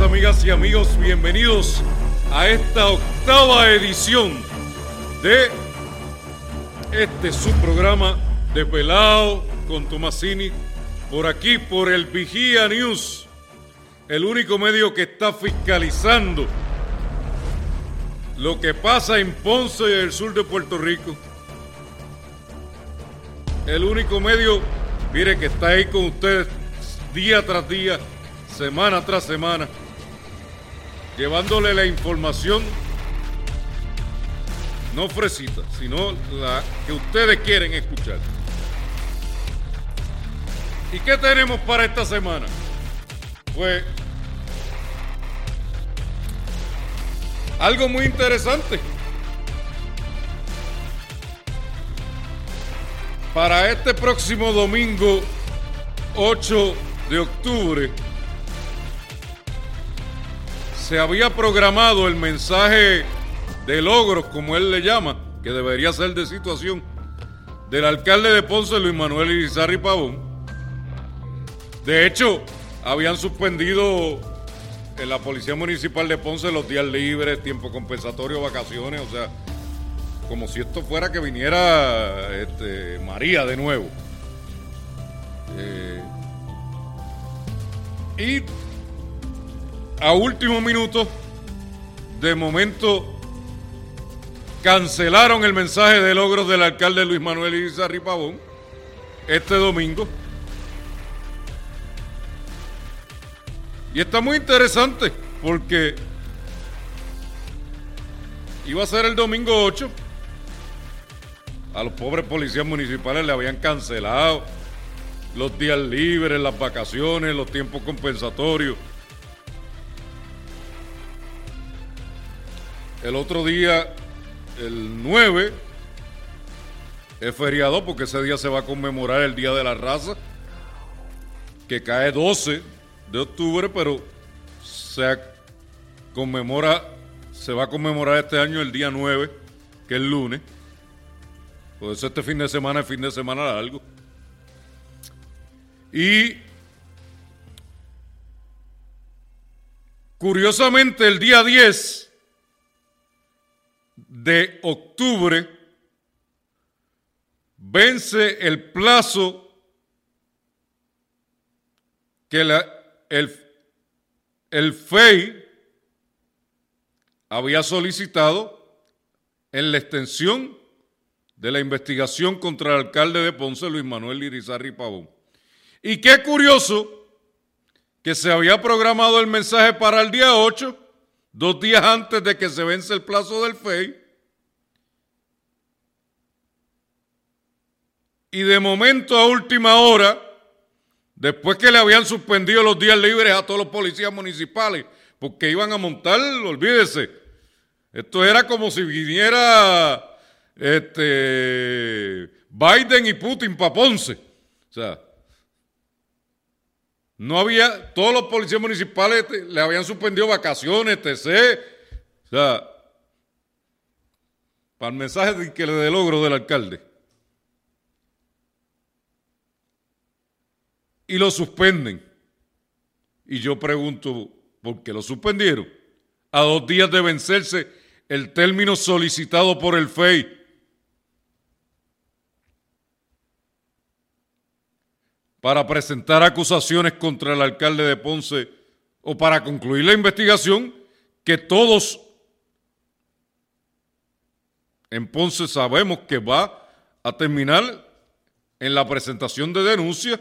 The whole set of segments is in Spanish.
amigas y amigos. Bienvenidos a esta octava edición de este subprograma de Pelao con Tomasini por aquí, por el Vigía News, el único medio que está fiscalizando lo que pasa en Ponce y el sur de Puerto Rico. El único medio, mire, que está ahí con ustedes día tras día semana tras semana, llevándole la información no fresita, sino la que ustedes quieren escuchar. ¿Y qué tenemos para esta semana? Pues algo muy interesante. Para este próximo domingo 8 de octubre, se había programado el mensaje de logros, como él le llama, que debería ser de situación, del alcalde de Ponce, Luis Manuel Irizarri Pavón. De hecho, habían suspendido en la Policía Municipal de Ponce los días libres, tiempo compensatorio, vacaciones, o sea, como si esto fuera que viniera este, María de nuevo. Eh, y a último minuto, de momento, cancelaron el mensaje de logros del alcalde Luis Manuel Izarri Pavón este domingo. Y está muy interesante porque iba a ser el domingo 8. A los pobres policías municipales le habían cancelado los días libres, las vacaciones, los tiempos compensatorios. El otro día, el 9, es feriado porque ese día se va a conmemorar el Día de la Raza, que cae 12 de octubre, pero se conmemora, se va a conmemorar este año el día 9, que es lunes. Por eso este fin de semana es fin de semana largo. Y curiosamente el día 10 de octubre vence el plazo que el, el FEI había solicitado en la extensión de la investigación contra el alcalde de Ponce, Luis Manuel Irizarri Pavón. Y qué curioso que se había programado el mensaje para el día 8, dos días antes de que se vence el plazo del FEI, y de momento a última hora, después que le habían suspendido los días libres a todos los policías municipales, porque iban a montar, olvídese, esto era como si viniera este, Biden y Putin para Ponce. O sea, no había, todos los policías municipales le habían suspendido vacaciones, etc. O sea, para el mensaje que le dé logro del alcalde. y lo suspenden. Y yo pregunto, ¿por qué lo suspendieron? A dos días de vencerse el término solicitado por el FEI. Para presentar acusaciones contra el alcalde de Ponce o para concluir la investigación que todos en Ponce sabemos que va a terminar en la presentación de denuncias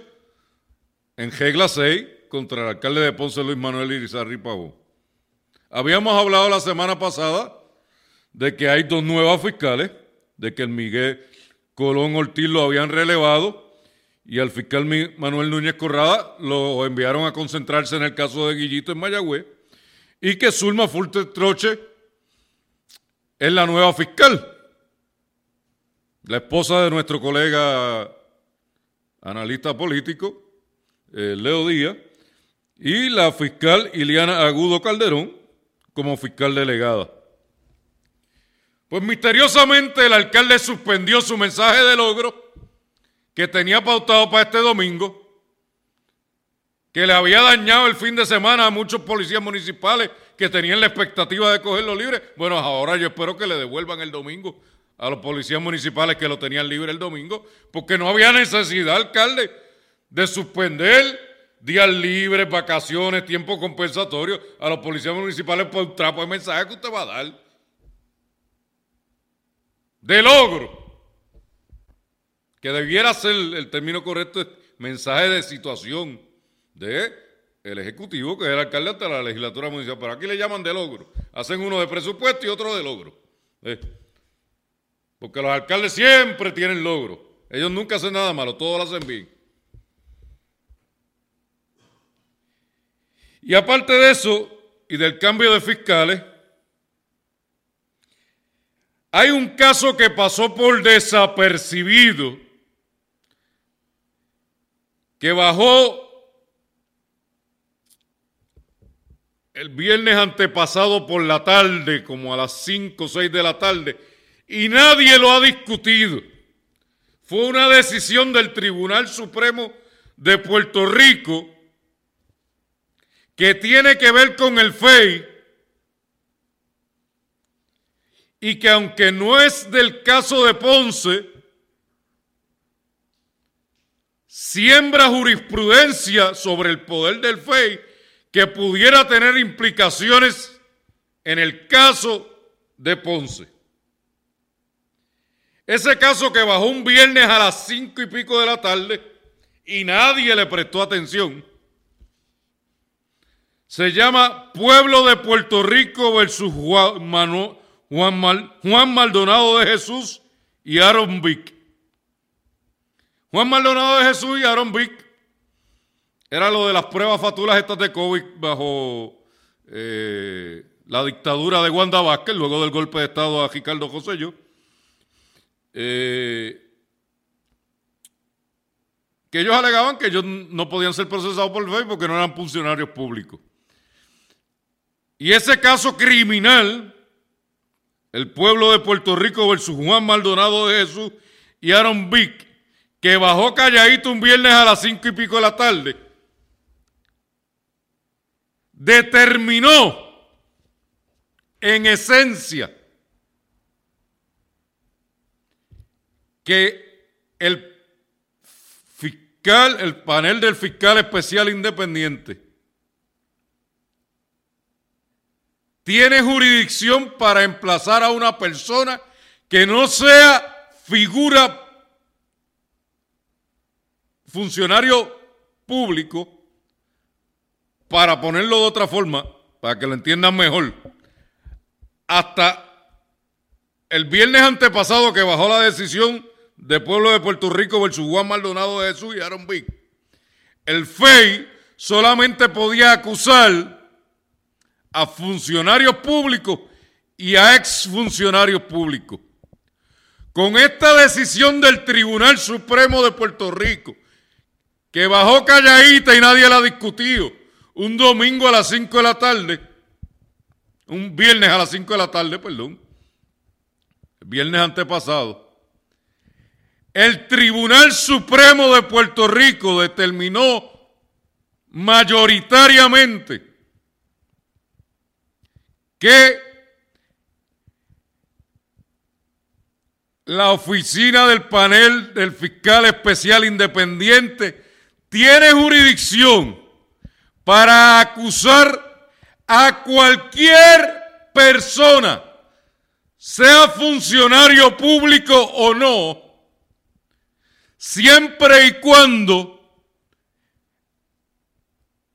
en regla 6 contra el alcalde de Ponce, Luis Manuel Irizarri Pavón. Habíamos hablado la semana pasada de que hay dos nuevas fiscales, de que el Miguel Colón Ortiz lo habían relevado y al fiscal Manuel Núñez Corrada lo enviaron a concentrarse en el caso de Guillito en Mayagüez y que Zulma Fulte Troche es la nueva fiscal, la esposa de nuestro colega analista político, eh, Leo Díaz, y la fiscal Iliana Agudo Calderón como fiscal delegada. Pues misteriosamente el alcalde suspendió su mensaje de logro que tenía pautado para este domingo, que le había dañado el fin de semana a muchos policías municipales que tenían la expectativa de cogerlo libre. Bueno, ahora yo espero que le devuelvan el domingo a los policías municipales que lo tenían libre el domingo, porque no había necesidad, alcalde, de suspender días libres, vacaciones, tiempo compensatorio a los policías municipales por un trapo de mensaje que usted va a dar. De logro. Que debiera ser el término correcto, mensaje de situación de el Ejecutivo, que es el alcalde hasta la legislatura municipal. Pero aquí le llaman de logro. Hacen uno de presupuesto y otro de logro. ¿eh? Porque los alcaldes siempre tienen logro. Ellos nunca hacen nada malo, todo lo hacen bien. Y aparte de eso, y del cambio de fiscales, hay un caso que pasó por desapercibido, que bajó el viernes antepasado por la tarde, como a las 5 o 6 de la tarde, y nadie lo ha discutido. Fue una decisión del Tribunal Supremo de Puerto Rico que tiene que ver con el FEI y que aunque no es del caso de Ponce, siembra jurisprudencia sobre el poder del FEI que pudiera tener implicaciones en el caso de Ponce. Ese caso que bajó un viernes a las cinco y pico de la tarde y nadie le prestó atención. Se llama Pueblo de Puerto Rico versus Juan, Juan Maldonado de Jesús y Aaron Vick. Juan Maldonado de Jesús y Aaron Vick era lo de las pruebas fatulas estas de COVID bajo eh, la dictadura de Wanda Vázquez, luego del golpe de Estado a Ricardo José eh, que ellos alegaban que ellos no podían ser procesados por Facebook porque no eran funcionarios públicos. Y ese caso criminal, el pueblo de Puerto Rico versus Juan Maldonado de Jesús y Aaron Vick, que bajó calladito un viernes a las cinco y pico de la tarde, determinó en esencia que el fiscal, el panel del fiscal especial independiente, tiene jurisdicción para emplazar a una persona que no sea figura funcionario público para ponerlo de otra forma, para que lo entiendan mejor, hasta el viernes antepasado que bajó la decisión de Pueblo de Puerto Rico versus Juan Maldonado de Jesús y Aaron Big, el FEI solamente podía acusar a funcionarios públicos y a exfuncionarios públicos. Con esta decisión del Tribunal Supremo de Puerto Rico, que bajó calladita y nadie la ha discutido, un domingo a las 5 de la tarde, un viernes a las 5 de la tarde, perdón, viernes antepasado, el Tribunal Supremo de Puerto Rico determinó mayoritariamente que la oficina del panel del fiscal especial independiente tiene jurisdicción para acusar a cualquier persona, sea funcionario público o no, siempre y cuando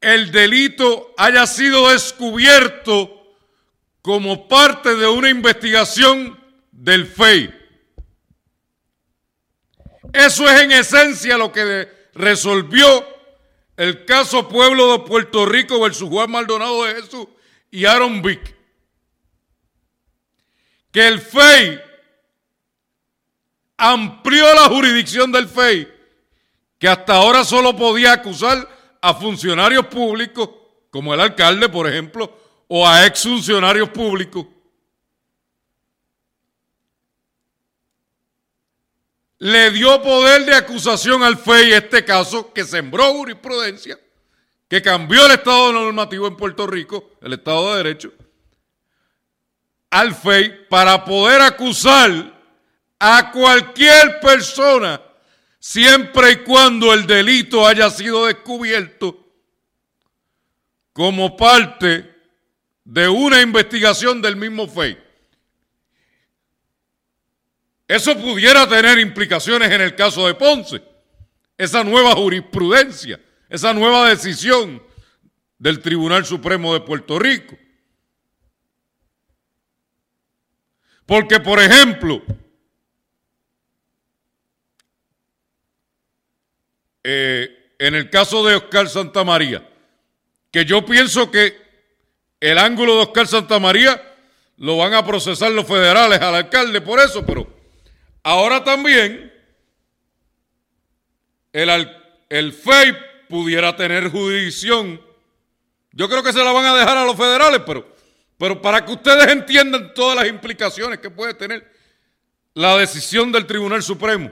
el delito haya sido descubierto como parte de una investigación del FEI. Eso es en esencia lo que resolvió el caso Pueblo de Puerto Rico versus Juan Maldonado de Jesús y Aaron Vick. Que el FEI amplió la jurisdicción del FEI, que hasta ahora solo podía acusar a funcionarios públicos, como el alcalde, por ejemplo, o a exfuncionarios públicos le dio poder de acusación al FEI este caso que sembró jurisprudencia, que cambió el Estado normativo en Puerto Rico, el Estado de Derecho, al FEI para poder acusar a cualquier persona siempre y cuando el delito haya sido descubierto como parte de una investigación del mismo FEI. Eso pudiera tener implicaciones en el caso de Ponce, esa nueva jurisprudencia, esa nueva decisión del Tribunal Supremo de Puerto Rico. Porque, por ejemplo, eh, en el caso de Oscar Santamaría, que yo pienso que el ángulo de Oscar Santamaría lo van a procesar los federales al alcalde por eso, pero ahora también el, el FEI pudiera tener jurisdicción. Yo creo que se la van a dejar a los federales, pero, pero para que ustedes entiendan todas las implicaciones que puede tener la decisión del Tribunal Supremo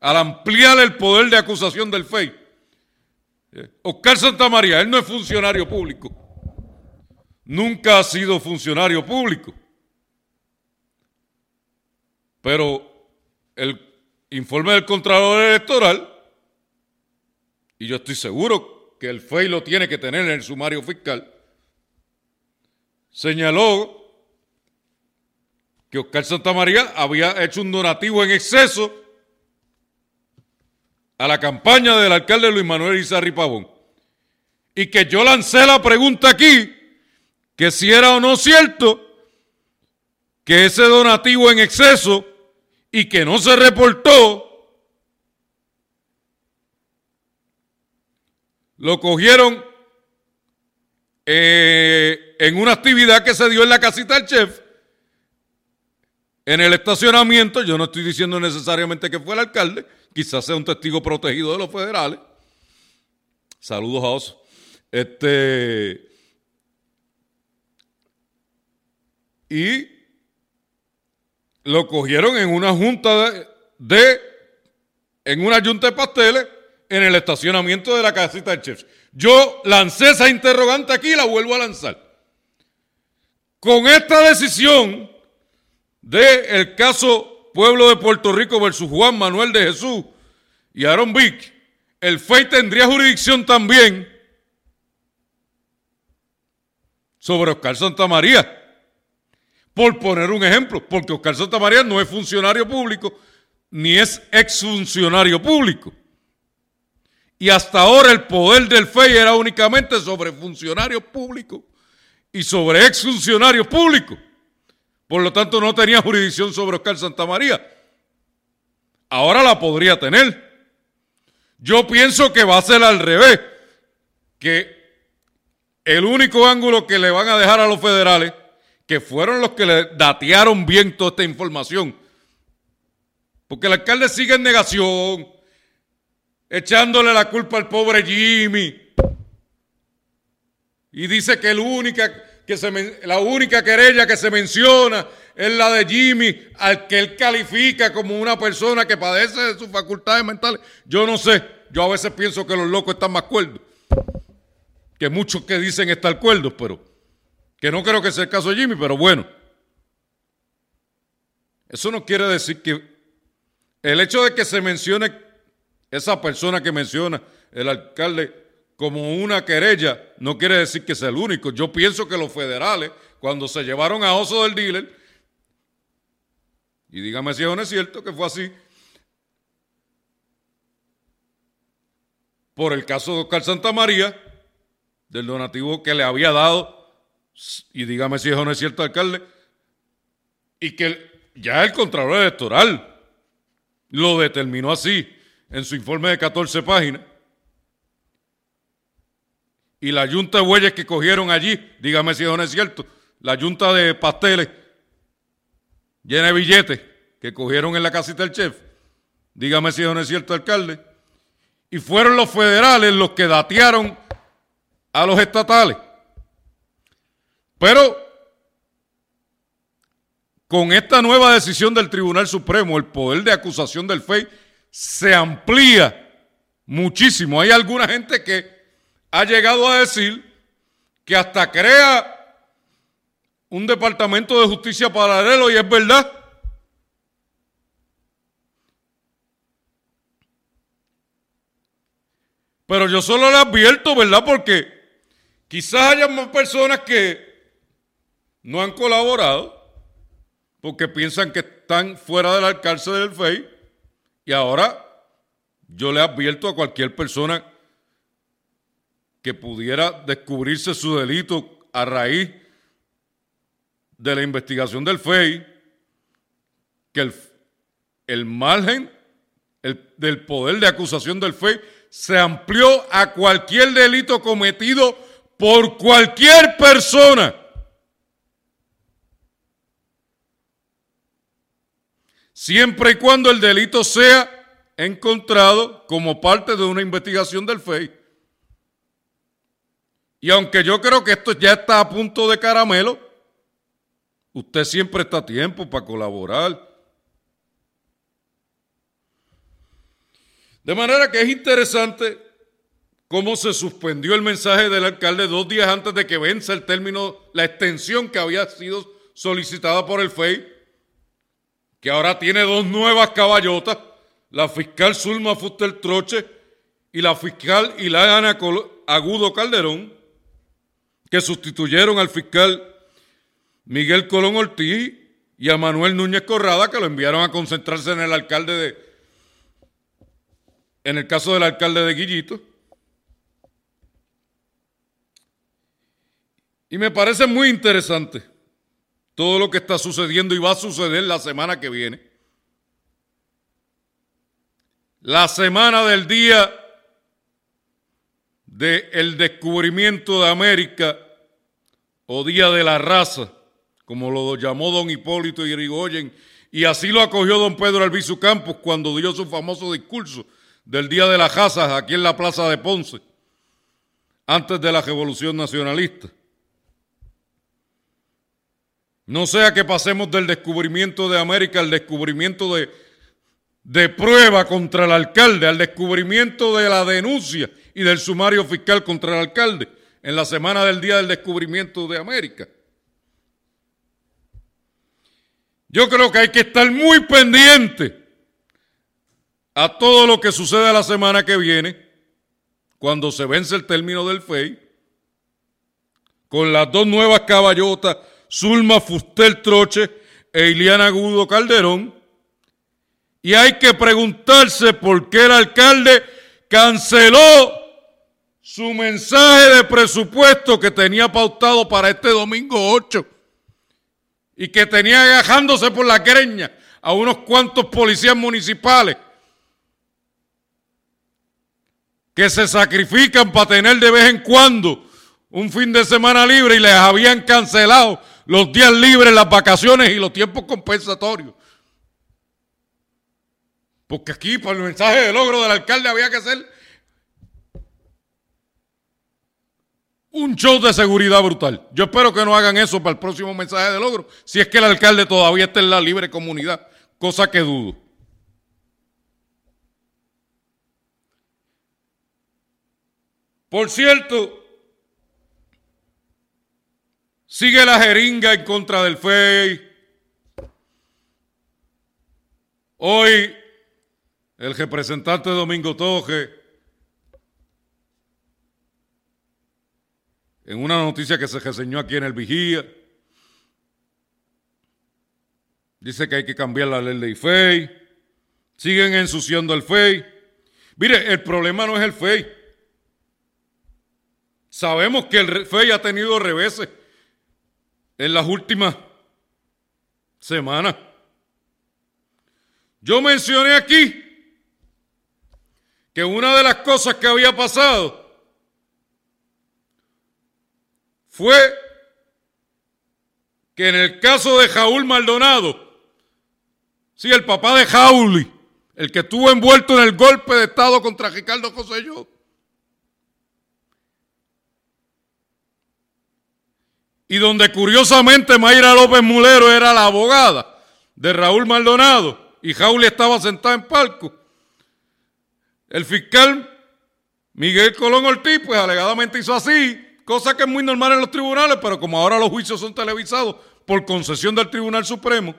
al ampliar el poder de acusación del FEI. Eh, Oscar Santamaría, él no es funcionario público. Nunca ha sido funcionario público. Pero el informe del Contralor Electoral, y yo estoy seguro que el FEI lo tiene que tener en el sumario fiscal, señaló que Oscar Santamaría había hecho un donativo en exceso a la campaña del alcalde Luis Manuel Izarri Pavón. Y que yo lancé la pregunta aquí, que si era o no cierto que ese donativo en exceso y que no se reportó, lo cogieron eh, en una actividad que se dio en la casita del chef, en el estacionamiento, yo no estoy diciendo necesariamente que fue el alcalde, quizás sea un testigo protegido de los federales. Saludos a Oso. Este. Y lo cogieron en una junta de, en una junta de pasteles en el estacionamiento de la casita del chef. Yo lancé esa interrogante aquí y la vuelvo a lanzar. Con esta decisión del caso pueblo de Puerto Rico versus Juan Manuel de Jesús y Aaron Vick, el FEI tendría jurisdicción también sobre Oscar Santamaría. Por poner un ejemplo, porque Oscar Santamaría no es funcionario público ni es exfuncionario público. Y hasta ahora el poder del FEI era únicamente sobre funcionarios públicos y sobre exfuncionarios públicos. Por lo tanto, no tenía jurisdicción sobre Oscar Santamaría. Ahora la podría tener. Yo pienso que va a ser al revés. Que el único ángulo que le van a dejar a los federales, que fueron los que le datearon bien toda esta información, porque el alcalde sigue en negación, echándole la culpa al pobre Jimmy. Y dice que la única querella que se menciona es la de Jimmy, al que él califica como una persona que padece de sus facultades mentales. Yo no sé, yo a veces pienso que los locos están más cuerdos que muchos que dicen estar cuerdos, pero que no creo que sea el caso de Jimmy, pero bueno. Eso no quiere decir que el hecho de que se mencione esa persona que menciona el alcalde como una querella no quiere decir que sea el único. Yo pienso que los federales, cuando se llevaron a Oso del dealer, y dígame si no es cierto que fue así, por el caso de Oscar Santa María, del donativo que le había dado, y dígame si eso no es cierto, alcalde, y que ya el Contralor Electoral lo determinó así en su informe de 14 páginas. Y la yunta de bueyes que cogieron allí, dígame si no es cierto, la yunta de pasteles llena de billetes que cogieron en la casita del chef, dígame si no es cierto, alcalde, y fueron los federales los que datearon a los estatales. Pero con esta nueva decisión del Tribunal Supremo, el poder de acusación del FEI se amplía muchísimo. Hay alguna gente que ha llegado a decir que hasta crea un departamento de justicia paralelo y es verdad. Pero yo solo le advierto, ¿verdad? Porque quizás haya más personas que no han colaborado porque piensan que están fuera del alcance del FEI y ahora yo le advierto a cualquier persona que pudiera descubrirse su delito a raíz de la investigación del FEI que el, margen del poder de acusación del FEI se amplió a cualquier delito cometido por cualquier persona. Siempre y cuando el delito sea encontrado como parte de una investigación del FEI. Y aunque yo creo que esto ya está a punto de caramelo, usted siempre está a tiempo para colaborar. De manera que es interesante cómo se suspendió el mensaje del alcalde dos días antes de que venza el término, la extensión que había sido solicitada por el FEI, que ahora tiene dos nuevas caballotas, la fiscal Zulma Fuster Troche y la fiscal Ilana Agudo Calderón, que sustituyeron al fiscal Miguel Colón Ortiz y a Manuel Núñez Corrada, que lo enviaron a concentrarse en el alcalde de, en el caso del alcalde de Guillito. Y me parece muy interesante todo lo que está sucediendo y va a suceder la semana que viene. La semana del día del descubrimiento de América o Día de la Raza, como lo llamó don Hipólito Yrigoyen, y así lo acogió don Pedro Albizu Campos cuando dio su famoso discurso del Día de las Casas aquí en la Plaza de Ponce, antes de la Revolución Nacionalista. No sea que pasemos del descubrimiento de América al descubrimiento de, de prueba contra el alcalde, al descubrimiento de la denuncia y del sumario fiscal contra el alcalde en la semana del día del descubrimiento de América. Yo creo que hay que estar muy pendiente a todo lo que sucede la semana que viene, cuando se vence el término del FEI, con las dos nuevas caballotas, Zulma Fustel Troche e Iliana Agudo Calderón, y hay que preguntarse por qué el alcalde canceló su mensaje de presupuesto que tenía pautado para este domingo 8 y que tenía agajándose por la greña a unos cuantos policías municipales que se sacrifican para tener de vez en cuando un fin de semana libre y les habían cancelado los días libres, las vacaciones y los tiempos compensatorios. Porque aquí, por el mensaje de logro del alcalde, había que hacer un show de seguridad brutal. Yo espero que no hagan eso para el próximo mensaje de logro, si es que el alcalde todavía está en la libre comunidad, cosa que dudo. Por cierto, sigue la jeringa en contra del FEI. Hoy el representante Domingo Toje, en una noticia que se reseñó aquí en el Vigía, dice que hay que cambiar la ley de FEI. Siguen ensuciando el FEI. Mire, el problema no es el FEI. Sabemos que el FEI ha tenido reveses en las últimas semanas. Yo mencioné aquí que una de las cosas que había pasado fue que en el caso de Jaúl Maldonado, sí, el papá de Jauli, el que estuvo envuelto en el golpe de Estado contra Ricardo José y donde curiosamente Mayra López Mulero era la abogada de Raúl Maldonado y Jauli estaba sentado en palco. El fiscal Miguel Colón Ortiz, pues alegadamente hizo así, cosa que es muy normal en los tribunales, pero como ahora los juicios son televisados por concesión del Tribunal Supremo,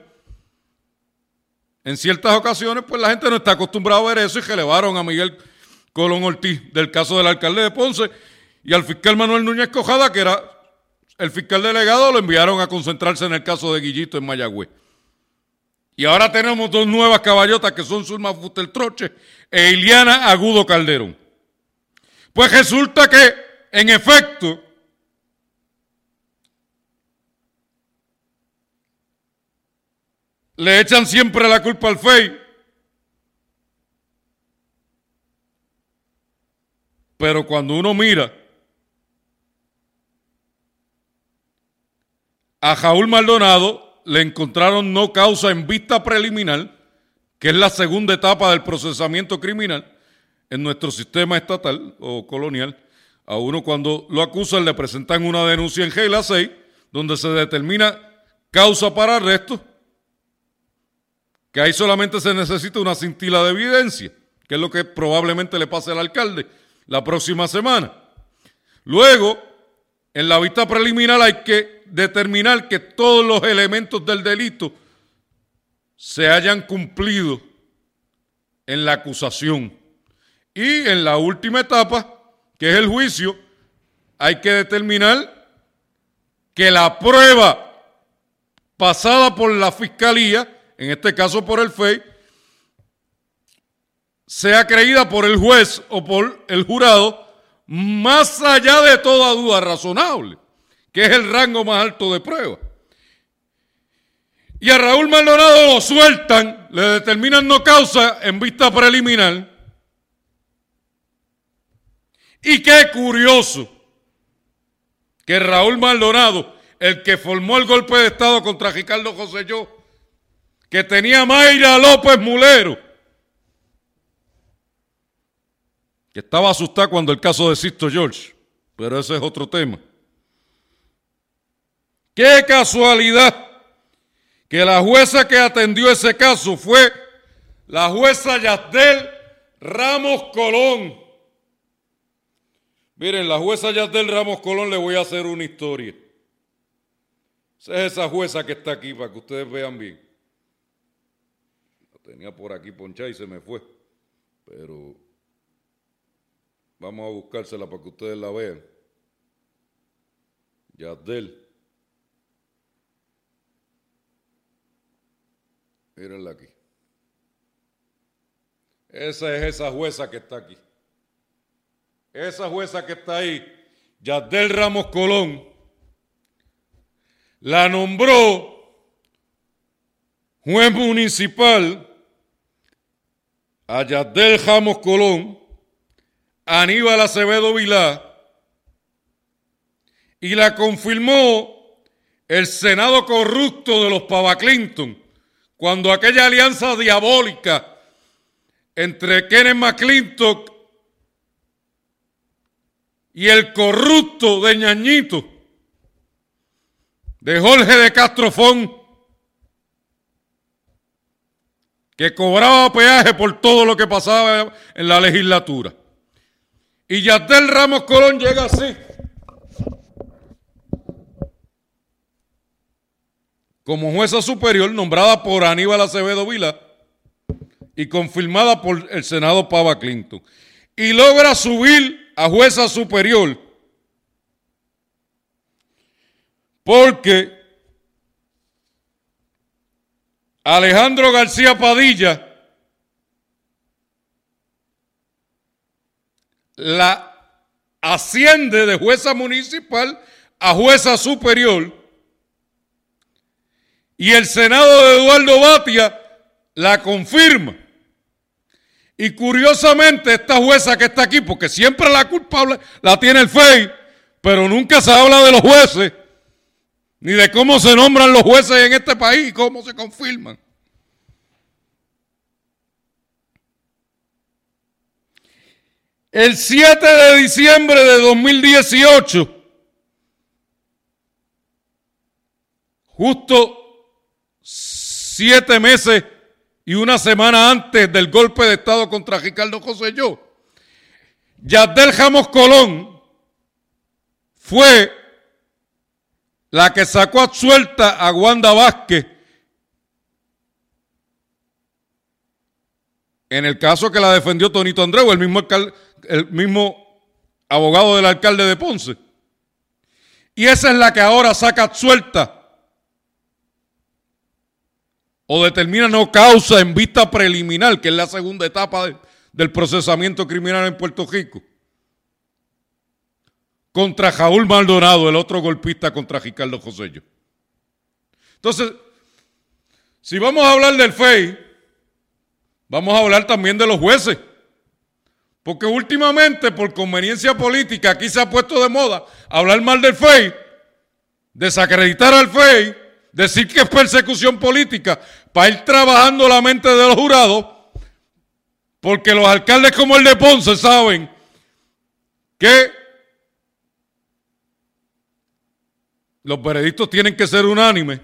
en ciertas ocasiones, pues la gente no está acostumbrada a ver eso y relevaron a Miguel Colón Ortiz del caso del alcalde de Ponce y al fiscal Manuel Núñez Cojada, que era el fiscal delegado, lo enviaron a concentrarse en el caso de Guillito en Mayagüez. Y ahora tenemos dos nuevas caballotas que son Zulma Futeltroche e Iliana Agudo Calderón. Pues resulta que, en efecto, le echan siempre la culpa al FEI. Pero cuando uno mira a Jaúl Maldonado, le encontraron no causa en vista preliminar, que es la segunda etapa del procesamiento criminal en nuestro sistema estatal o colonial. A uno cuando lo acusan le presentan una denuncia en Gela 6, donde se determina causa para arresto que ahí solamente se necesita una cintila de evidencia, que es lo que probablemente le pase al alcalde la próxima semana. Luego, en la vista preliminar hay que determinar que todos los elementos del delito se hayan cumplido en la acusación. Y en la última etapa, que es el juicio, hay que determinar que la prueba pasada por la fiscalía en este caso por el FEI, sea creída por el juez o por el jurado más allá de toda duda razonable, que es el rango más alto de prueba. Y a Raúl Maldonado lo sueltan, le determinan no causa en vista preliminar. Y qué curioso que Raúl Maldonado, el que formó el golpe de Estado contra Ricardo José Yo, que tenía Mayra López Mulero, estaba asustada cuando el caso de Sisto George, pero ese es otro tema. Qué casualidad que la jueza que atendió ese caso fue la jueza Yasdel Ramos Colón. Miren, la jueza Yasdel Ramos Colón le voy a hacer una historia. Esa es esa jueza que está aquí para que ustedes vean bien tenía por aquí ponchada y se me fue. Pero vamos a buscársela para que ustedes la vean. Yadel. Mírenla aquí. Esa es esa jueza que está aquí. Esa jueza que está ahí, Yadel Ramos Colón, la nombró juez municipal a Yadel Jamos Colón, Aníbal Acevedo Vilá, y la confirmó el Senado corrupto de los Pava Clinton, cuando aquella alianza diabólica entre Kenneth McClintock y el corrupto de Ñañito, de Jorge de Castrofón, que cobraba peaje por todo lo que pasaba en la legislatura. Y Yadel Ramos Colón llega así. Como jueza superior nombrada por Aníbal Acevedo Vila y confirmada por el Senado Pava Clinton. Y logra subir a jueza superior porque Alejandro García Padilla la asciende de jueza municipal a jueza superior y el Senado de Eduardo Batia la confirma. Y curiosamente esta jueza que está aquí, porque siempre la culpable la tiene el FEI, pero nunca se habla de los jueces, ni de cómo se nombran los jueces en este país y cómo se confirman. El 7 de diciembre de 2018, justo siete meses y una semana antes del golpe de Estado contra Ricardo José Yo, Yadel Jamos Colón fue la que sacó a suelta a Wanda Vázquez en el caso que la defendió Tonito Andreu, el mismo, el mismo abogado del alcalde de Ponce. Y esa es la que ahora saca suelta o determina no causa en vista preliminar, que es la segunda etapa del procesamiento criminal en Puerto Rico, contra Jaúl Maldonado, el otro golpista contra Ricardo Josello. Entonces, si vamos a hablar del FEI, vamos a hablar también de los jueces. Porque últimamente, por conveniencia política, aquí se ha puesto de moda hablar mal del FEI, desacreditar al FEI, decir que es persecución política, para ir trabajando la mente de los jurados, porque los alcaldes como el de Ponce saben que los veredictos tienen que ser unánimes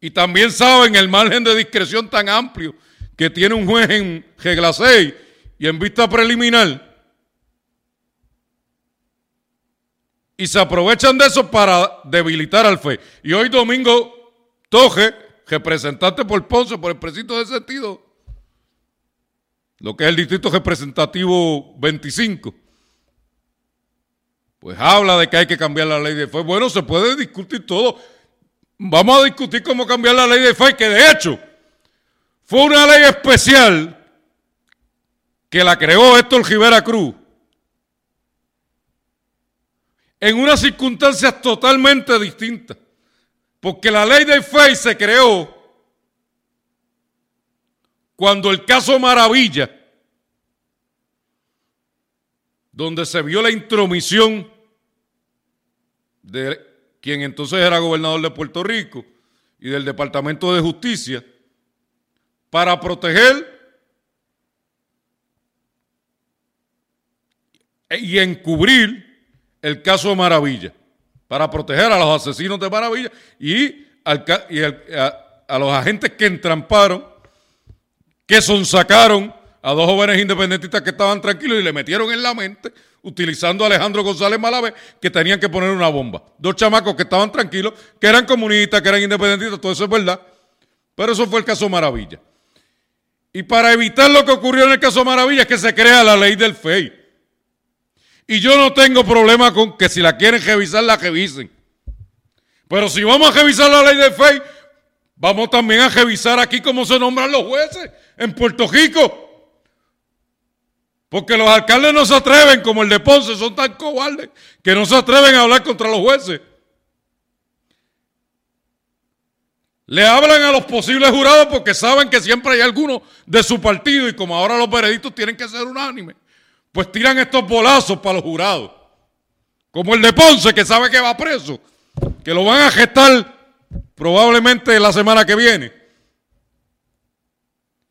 y también saben el margen de discreción tan amplio que tiene un juez en regla 6 y en vista preliminar. Y se aprovechan de eso para debilitar al FE. Y hoy Domingo Toje, representante por Ponce, por el precinto de sentido, lo que es el distrito representativo 25, pues habla de que hay que cambiar la ley de FE. Bueno, se puede discutir todo. Vamos a discutir cómo cambiar la ley de FE, que de hecho fue una ley especial que la creó Héctor Rivera Cruz en unas circunstancias totalmente distintas. Porque la ley de FEI se creó cuando el caso Maravilla, donde se vio la intromisión de quien entonces era gobernador de Puerto Rico y del Departamento de Justicia, para proteger y encubrir el caso Maravilla, para proteger a los asesinos de Maravilla y, a, los agentes que entramparon, que sonsacaron a dos jóvenes independentistas que estaban tranquilos y le metieron en la mente, utilizando a Alejandro González Malave, que tenían que poner una bomba. Dos chamacos que estaban tranquilos, que eran comunistas, que eran independentistas, todo eso es verdad. Pero eso fue el caso Maravilla. Y para evitar lo que ocurrió en el caso Maravilla es que se crea la ley del FEI. Y yo no tengo problema con que si la quieren revisar, la revisen. Pero si vamos a revisar la ley del FEI, vamos también a revisar aquí cómo se nombran los jueces en Puerto Rico. Porque los alcaldes no se atreven, como el de Ponce, son tan cobardes, que no se atreven a hablar contra los jueces. Le hablan a los posibles jurados porque saben que siempre hay alguno de su partido y como ahora los veredictos tienen que ser unánimes, pues tiran estos bolazos para los jurados. Como el de Ponce que sabe que va preso, que lo van a gestar probablemente la semana que viene.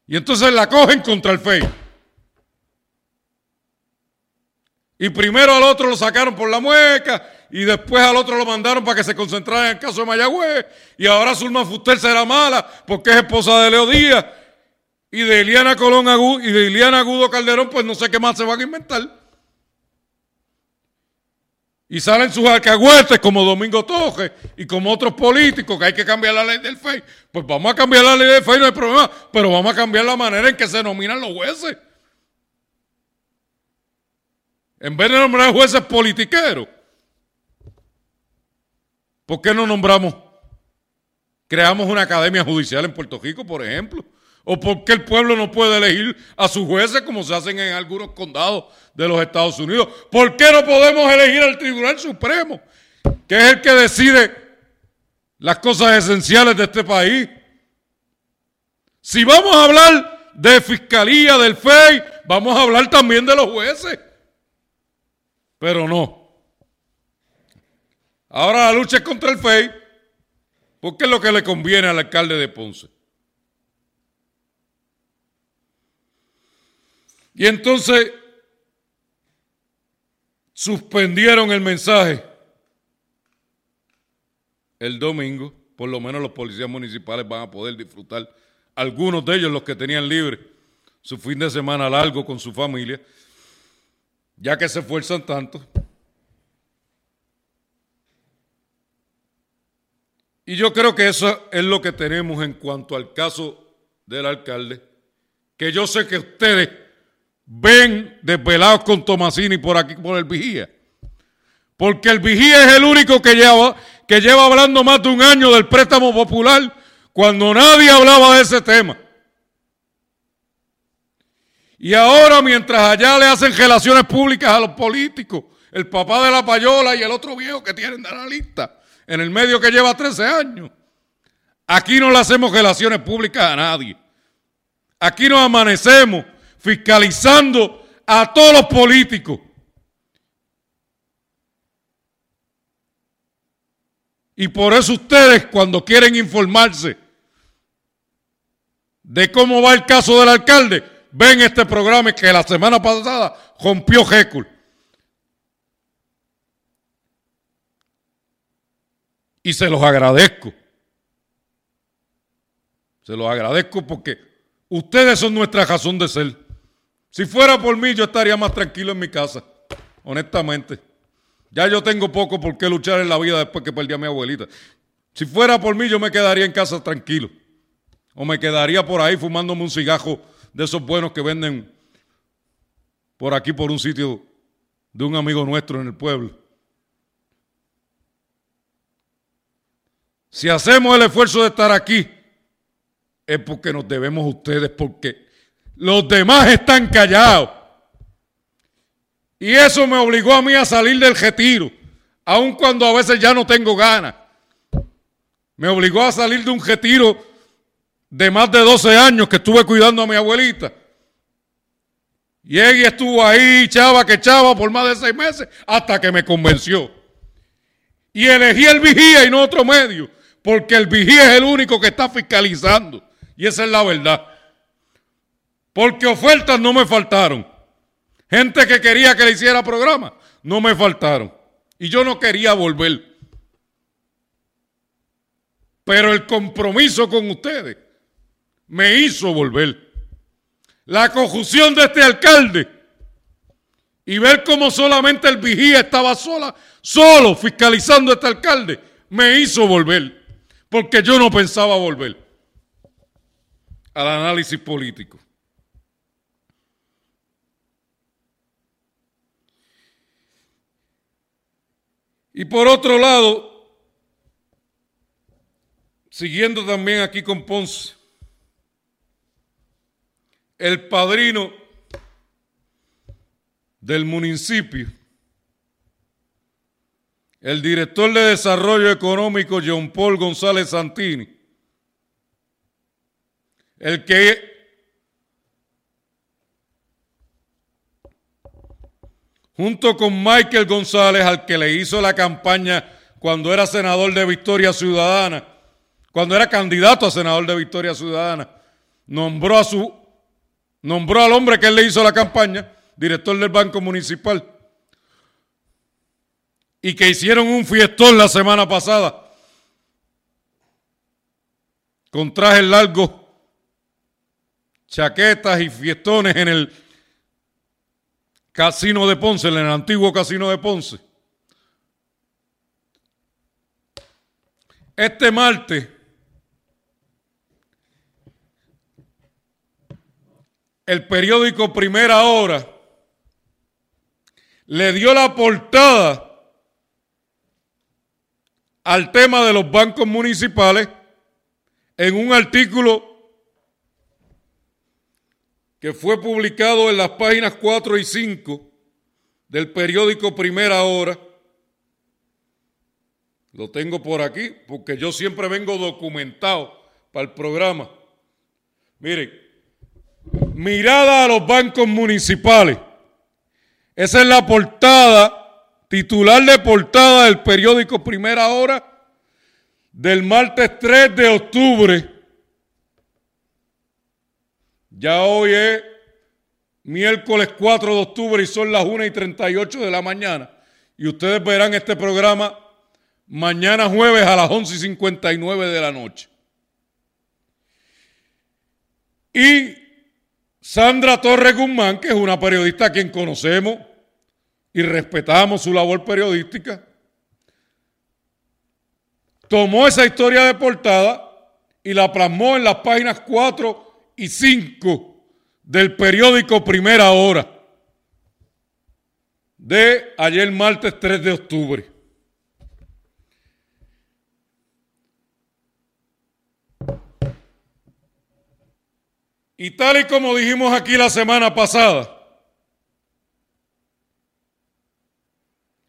Y entonces la cogen contra el FEI. Y primero al otro lo sacaron por la mueca y después al otro lo mandaron para que se concentrara en el caso de Mayagüez, y ahora Zulma Fuster será mala porque es esposa de Leo Díaz, y de Iliana Colón Agudo, y de Iliana Agudo Calderón, pues no sé qué más se van a inventar. Y salen sus alcahuetes como Domingo Toje y como otros políticos que hay que cambiar la ley del FEI. Pues vamos a cambiar la ley del FEI, no hay problema, pero vamos a cambiar la manera en que se nominan los jueces. En vez de nombrar jueces politiqueros, ¿Por qué no nombramos, creamos una academia judicial en Puerto Rico, por ejemplo? ¿O por qué el pueblo no puede elegir a sus jueces como se hacen en algunos condados de los Estados Unidos? ¿Por qué no podemos elegir al Tribunal Supremo, que es el que decide las cosas esenciales de este país? Si vamos a hablar de fiscalía, del FEI, vamos a hablar también de los jueces. Pero no. Ahora la lucha es contra el FEI, porque es lo que le conviene al alcalde de Ponce. Y entonces suspendieron el mensaje el domingo, por lo menos los policías municipales van a poder disfrutar, algunos de ellos los que tenían libre su fin de semana largo con su familia, ya que se esfuerzan tanto. Y yo creo que eso es lo que tenemos en cuanto al caso del alcalde, que yo sé que ustedes ven desvelados con Tomasini por aquí, por el vigía. Porque el vigía es el único que lleva, que lleva hablando más de un año del préstamo popular cuando nadie hablaba de ese tema. Y ahora, mientras allá le hacen relaciones públicas a los políticos, el papá de la payola y el otro viejo que tienen de la lista, en el medio que lleva 13 años, aquí no le hacemos relaciones públicas a nadie. Aquí nos amanecemos fiscalizando a todos los políticos. Y por eso ustedes cuando quieren informarse de cómo va el caso del alcalde, ven este programa que la semana pasada rompió Gécul. Y se los agradezco. Se los agradezco porque ustedes son nuestra razón de ser. Si fuera por mí, yo estaría más tranquilo en mi casa, honestamente. Ya yo tengo poco por qué luchar en la vida después que perdí a mi abuelita. Si fuera por mí, yo me quedaría en casa tranquilo. O me quedaría por ahí fumándome un cigajo de esos buenos que venden por aquí, por un sitio de un amigo nuestro en el pueblo. Si hacemos el esfuerzo de estar aquí, es porque nos debemos a ustedes, porque los demás están callados. Y eso me obligó a mí a salir del retiro, aun cuando a veces ya no tengo ganas. Me obligó a salir de un retiro de más de 12 años que estuve cuidando a mi abuelita. Y ella estuvo ahí, chava que chava, por más de seis meses, hasta que me convenció. Y elegí el vigía y no otro medio, porque el vigía es el único que está fiscalizando. Y esa es la verdad. Porque ofertas no me faltaron. Gente que quería que le hiciera programa, no me faltaron. Y yo no quería volver. Pero el compromiso con ustedes me hizo volver. La conjunción de este alcalde y ver cómo solamente el vigía estaba sola, solo fiscalizando a este alcalde, me hizo volver porque yo no pensaba volver al análisis político. Y por otro lado, siguiendo también aquí con Ponce, el padrino del municipio el director de Desarrollo Económico, John Paul González Santini, el que junto con Michael González, al que le hizo la campaña cuando era senador de Victoria Ciudadana, cuando era candidato a senador de Victoria Ciudadana, nombró a su nombró al hombre que él le hizo la campaña, director del Banco Municipal y que hicieron un fiestón la semana pasada con trajes largos, chaquetas y fiestones en el casino de Ponce, en el antiguo casino de Ponce. Este martes, el periódico Primera Hora le dio la portada al tema de los bancos municipales en un artículo que fue publicado en las páginas 4 y 5 del periódico Primera Hora. Lo tengo por aquí porque yo siempre vengo documentado para el programa. Miren, mirada a los bancos municipales. Esa es la portada titular de portada del periódico Primera Hora del martes 3 de octubre. Ya hoy es miércoles 4 de octubre y son las 1 y 38 de la mañana. Y ustedes verán este programa mañana jueves a las 11 y 59 de la noche. Y Sandra Torres Guzmán, que es una periodista a quien conocemos, y respetamos su labor periodística, tomó esa historia de portada y la plasmó en las páginas 4 y 5 del periódico Primera Hora de ayer martes 3 de octubre. Y tal y como dijimos aquí la semana pasada,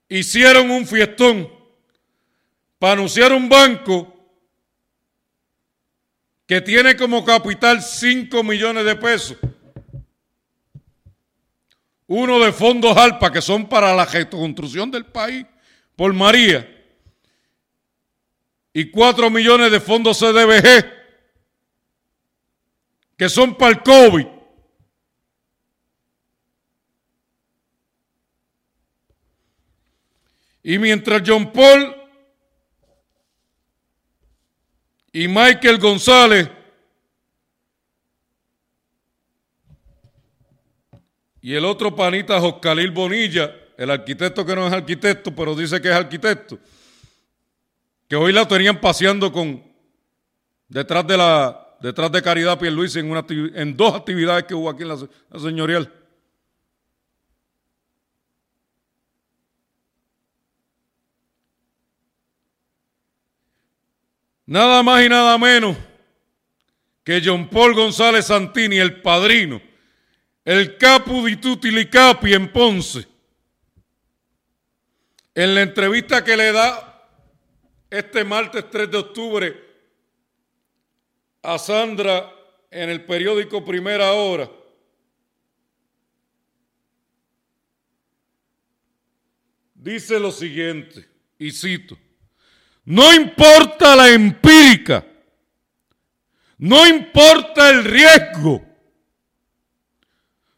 hicieron un fiestón para anunciar un banco que tiene como capital 5 millones de pesos. Uno de fondos ALPA, que son para la reconstrucción del país por María. Y 4 millones de fondos CDBG, que son para el COVID. Y mientras John Paul y Michael González. Y el otro panita Joscalil Bonilla, el arquitecto que no es arquitecto, pero dice que es arquitecto, que hoy la tenían paseando con detrás de la detrás de Caridad Pierluisi en, una, en dos actividades que hubo aquí en la, la señorial. Nada más y nada menos que John Paul González Santini, el padrino, el capo di capi en Ponce, en la entrevista que le da este martes 3 de octubre a Sandra en el periódico Primera Hora, dice lo siguiente, y cito, no importa la empírica. No importa el riesgo.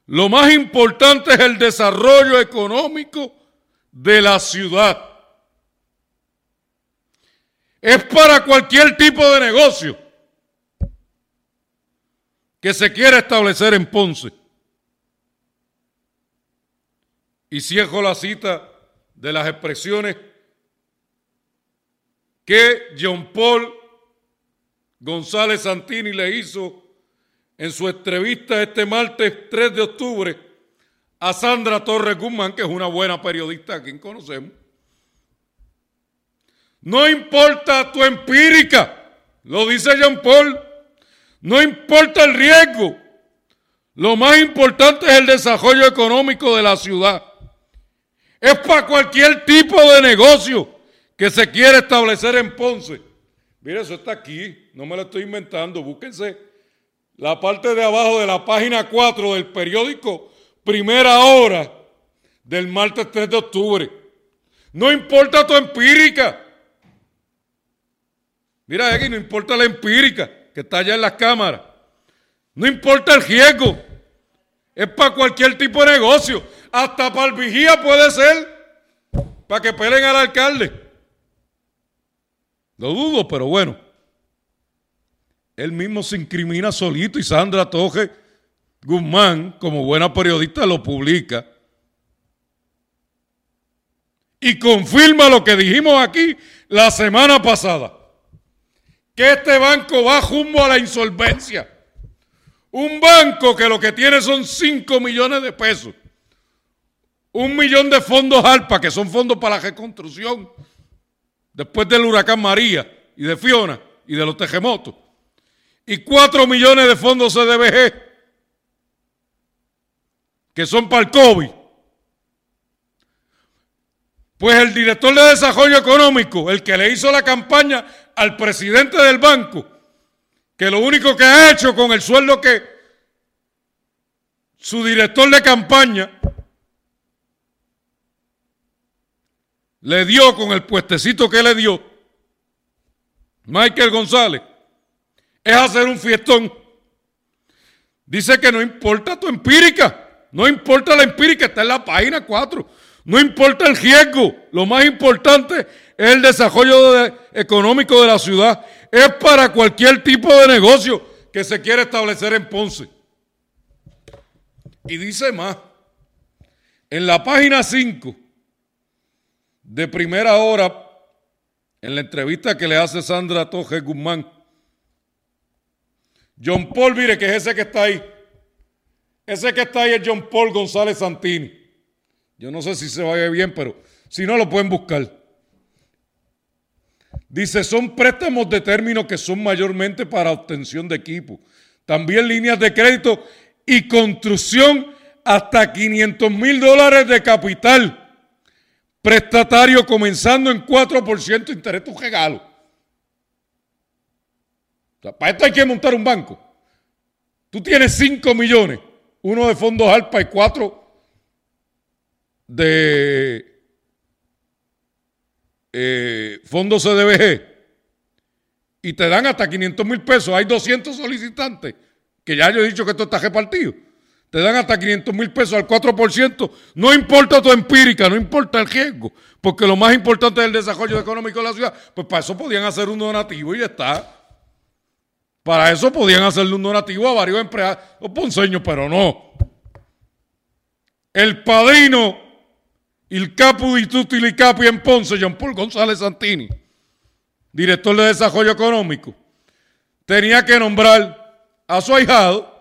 Lo más importante es el desarrollo económico de la ciudad. Es para cualquier tipo de negocio que se quiera establecer en Ponce. Y cierro la cita de las expresiones que John Paul González Santini le hizo en su entrevista este martes 3 de octubre a Sandra Torres Guzmán, que es una buena periodista a quien conocemos. No importa tu empírica, lo dice John Paul, no importa el riesgo, lo más importante es el desarrollo económico de la ciudad. Es para cualquier tipo de negocio que se quiere establecer en Ponce. Mire, eso está aquí, no me lo estoy inventando. Búsquense la parte de abajo de la página 4 del periódico Primera Hora del martes 3 de octubre. No importa tu empírica. Mira aquí, no importa la empírica que está allá en las cámaras. No importa el riesgo. Es para cualquier tipo de negocio. Hasta para el vigía puede ser. Para que peleen al alcalde. Lo dudo, pero bueno. Él mismo se incrimina solito y Sandra Toje Guzmán, como buena periodista, lo publica. Y confirma lo que dijimos aquí la semana pasada. Que este banco va rumbo a la insolvencia. Un banco que lo que tiene son 5 millones de pesos. Un millón de fondos ALPA, que son fondos para la reconstrucción después del huracán María y de Fiona y de los terremotos, y cuatro millones de fondos CDBG, que son para el COVID. Pues el director de Desarrollo Económico, el que le hizo la campaña al presidente del banco, que lo único que ha hecho con el sueldo que su director de campaña le dio con el puestecito que le dio Michael González es hacer un fiestón. Dice que no importa tu empírica, no importa la empírica, está en la página 4. No importa el riesgo, lo más importante es el desarrollo económico de la ciudad. Es para cualquier tipo de negocio que se quiera establecer en Ponce. Y dice más, En la página 5 de primera hora, en la entrevista que le hace Sandra Toje Guzmán, John Paul, mire que es ese que está ahí. Ese que está ahí es John Paul González Santini. Yo no sé si se vaya bien, pero si no lo pueden buscar. Dice, son préstamos de término que son mayormente para obtención de equipo. También líneas de crédito y construcción hasta 500 mil dólares de capital. Prestatario comenzando en 4% interés tu regalo. para esto hay que montar un banco. Tú tienes 5 millones, uno de fondos ALPA y 4 de eh, fondos CDBG y te dan hasta 500 mil pesos. Hay 200 solicitantes, que ya yo he dicho que esto está repartido te dan hasta 500 mil pesos al 4%, no importa tu empírica, no importa el riesgo, porque lo más importante es el desarrollo económico de la ciudad, pues para eso podían hacer un donativo y ya está. Para eso podían hacerle un donativo a varios empleados o ponceños, pero no. El padrino, el capo di tutti i capi en Ponce, Jean Paul González Santini, director de desarrollo económico, tenía que nombrar a su ahijado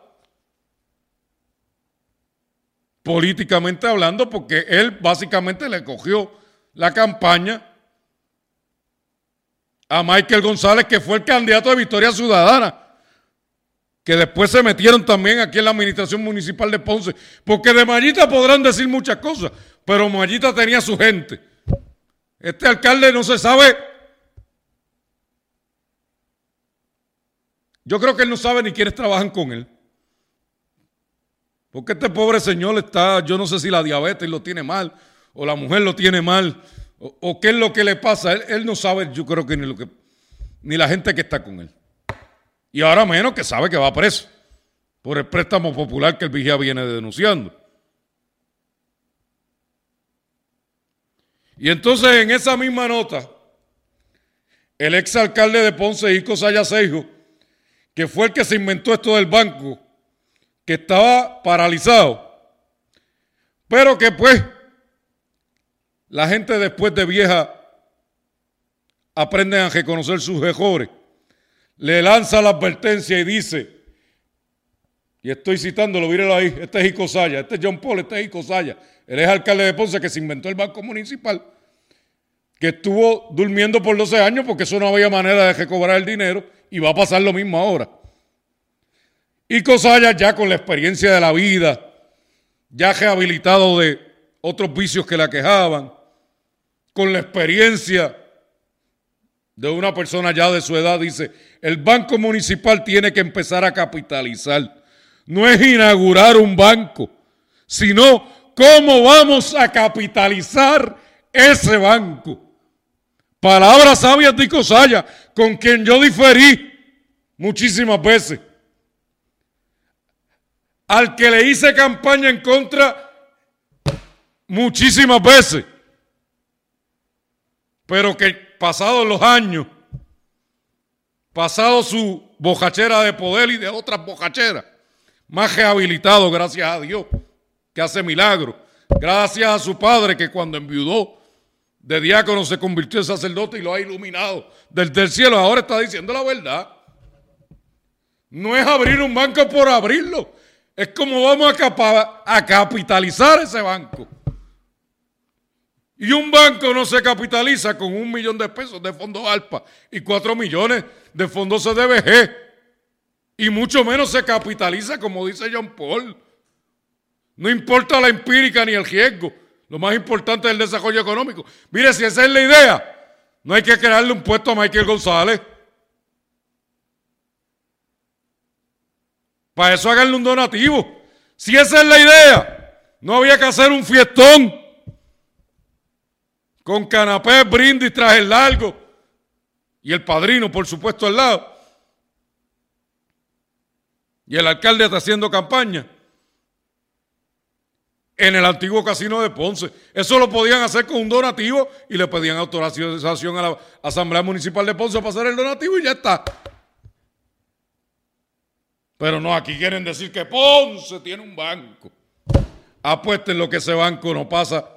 políticamente hablando, porque él básicamente le cogió la campaña a Michael González, que fue el candidato de Victoria Ciudadana, que después se metieron también aquí en la administración municipal de Ponce, porque de Mayita podrán decir muchas cosas, pero Mayita tenía su gente. Este alcalde no se sabe. Yo creo que él no sabe ni quiénes trabajan con él. Porque este pobre señor está, yo no sé si la diabetes lo tiene mal, o la mujer lo tiene mal, o, qué es lo que le pasa. Él, no sabe, yo creo que ni lo que, ni la gente que está con él. Y ahora menos que sabe que va preso por el préstamo popular que el vigía viene denunciando. Y entonces en esa misma nota, el exalcalde de Ponce, Ico Sayasejo, que fue el que se inventó esto del banco, que estaba paralizado, pero que pues la gente después de vieja aprende a reconocer sus mejores, le lanza la advertencia y dice, y estoy citándolo, míralo ahí, este es Icosaya, este es John Paul, este es Icosaya, él es alcalde de Ponce que se inventó el banco municipal, que estuvo durmiendo por 12 años porque eso no había manera de recobrar el dinero y va a pasar lo mismo ahora. Y Cosaya ya con la experiencia de la vida, ya rehabilitado de otros vicios que la quejaban, con la experiencia de una persona ya de su edad, dice, el Banco Municipal tiene que empezar a capitalizar. No es inaugurar un banco, sino cómo vamos a capitalizar ese banco. Palabras sabias de Cosaya, con quien yo diferí muchísimas veces al que le hice campaña en contra muchísimas veces, pero que pasados los años, pasado su bojachera de poder y de otras bojacheras, más rehabilitado, gracias a Dios, que hace milagros, gracias a su padre que cuando enviudó de diácono se convirtió en sacerdote y lo ha iluminado desde el cielo, ahora está diciendo la verdad. No es abrir un banco por abrirlo, es como vamos a, capitalizar ese banco. Y un banco no se capitaliza con un millón de pesos de fondos ALPA y cuatro millones de fondos CDBG. Y mucho menos se capitaliza, como dice John Paul. No importa la empírica ni el riesgo. Lo más importante es el desarrollo económico. Mire, si esa es la idea, no hay que crearle un puesto a Michael González. Para eso háganle un donativo. Si esa es la idea, no había que hacer un fiestón con canapé, brindis, traje largo y el padrino, por supuesto, al lado. Y el alcalde está haciendo campaña en el antiguo casino de Ponce. Eso lo podían hacer con un donativo y le pedían autorización a la Asamblea Municipal de Ponce para hacer el donativo y ya está. Pero no, aquí quieren decir que Ponce tiene un banco. apuesten lo que ese banco no pasa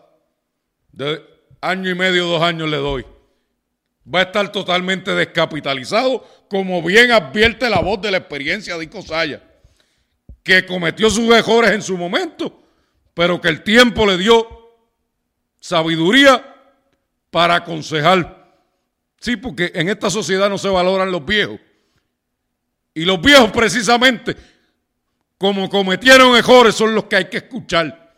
de año y medio, dos años le doy. Va a estar totalmente descapitalizado, como bien advierte la voz de la experiencia de Ico Saya, que cometió sus mejores en su momento, pero que el tiempo le dio sabiduría para aconsejar. Sí, porque en esta sociedad no se valoran los viejos. Y los viejos precisamente, como cometieron errores, son los que hay que escuchar.